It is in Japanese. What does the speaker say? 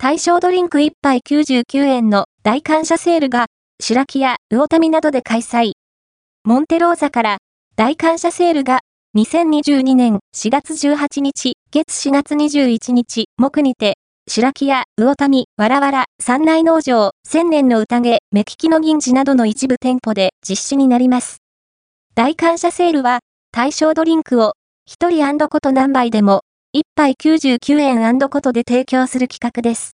対象ドリンク1杯99円の大感謝セールが、白木や魚民などで開催。モンテローザから大感謝セールが2022年4月18日、月4月21日、木にて、白木屋、魚民、わらわら、三内農場、千年の宴、目利きの銀次などの一部店舗で実施になります。大感謝セールは、対象ドリンクを、一人こと何杯でも、1杯99円ことで提供する企画です。